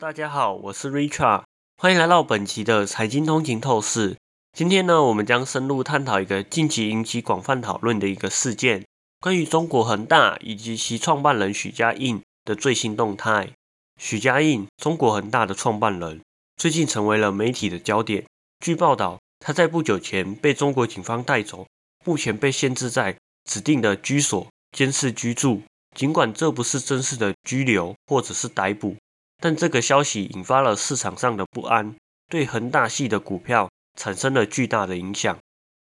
大家好，我是 Richard，欢迎来到本期的财经通勤透视。今天呢，我们将深入探讨一个近期引起广泛讨论的一个事件，关于中国恒大以及其创办人许家印的最新动态。许家印，中国恒大的创办人，最近成为了媒体的焦点。据报道，他在不久前被中国警方带走，目前被限制在指定的居所监视居住。尽管这不是正式的拘留或者是逮捕，但这个消息引发了市场上的不安，对恒大系的股票产生了巨大的影响。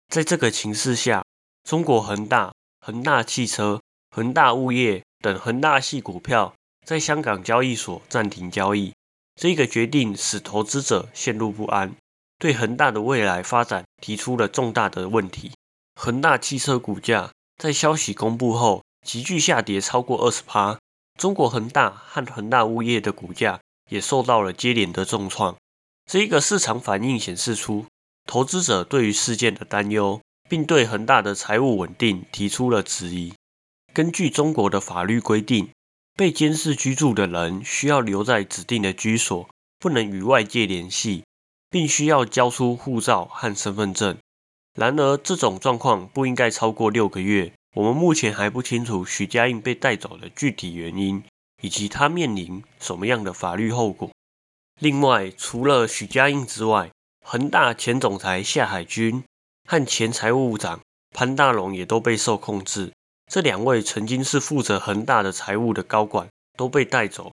在这个情势下，中国恒大、恒大汽车、恒大物业等恒大系股票在香港交易所暂停交易。这个决定使投资者陷入不安，对恒大的未来发展提出了重大的问题。恒大汽车股价在消息公布后。急剧下跌超过二十趴，中国恒大和恒大物业的股价也受到了接连的重创。这一个市场反应显示出投资者对于事件的担忧，并对恒大的财务稳定提出了质疑。根据中国的法律规定，被监视居住的人需要留在指定的居所，不能与外界联系，并需要交出护照和身份证。然而，这种状况不应该超过六个月。我们目前还不清楚许家印被带走的具体原因，以及他面临什么样的法律后果。另外，除了许家印之外，恒大前总裁夏海军和前财务部长潘大龙也都被受控制。这两位曾经是负责恒大的财务的高管都被带走，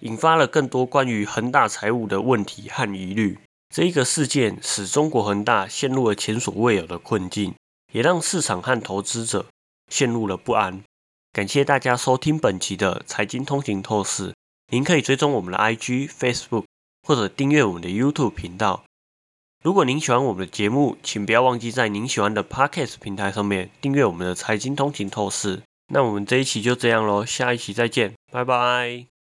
引发了更多关于恒大财务的问题和疑虑。这一个事件使中国恒大陷入了前所未有的困境，也让市场和投资者。陷入了不安。感谢大家收听本期的财经通行透视。您可以追踪我们的 IG、Facebook，或者订阅我们的 YouTube 频道。如果您喜欢我们的节目，请不要忘记在您喜欢的 Podcast 平台上面订阅我们的财经通勤透视。那我们这一期就这样喽，下一期再见，拜拜。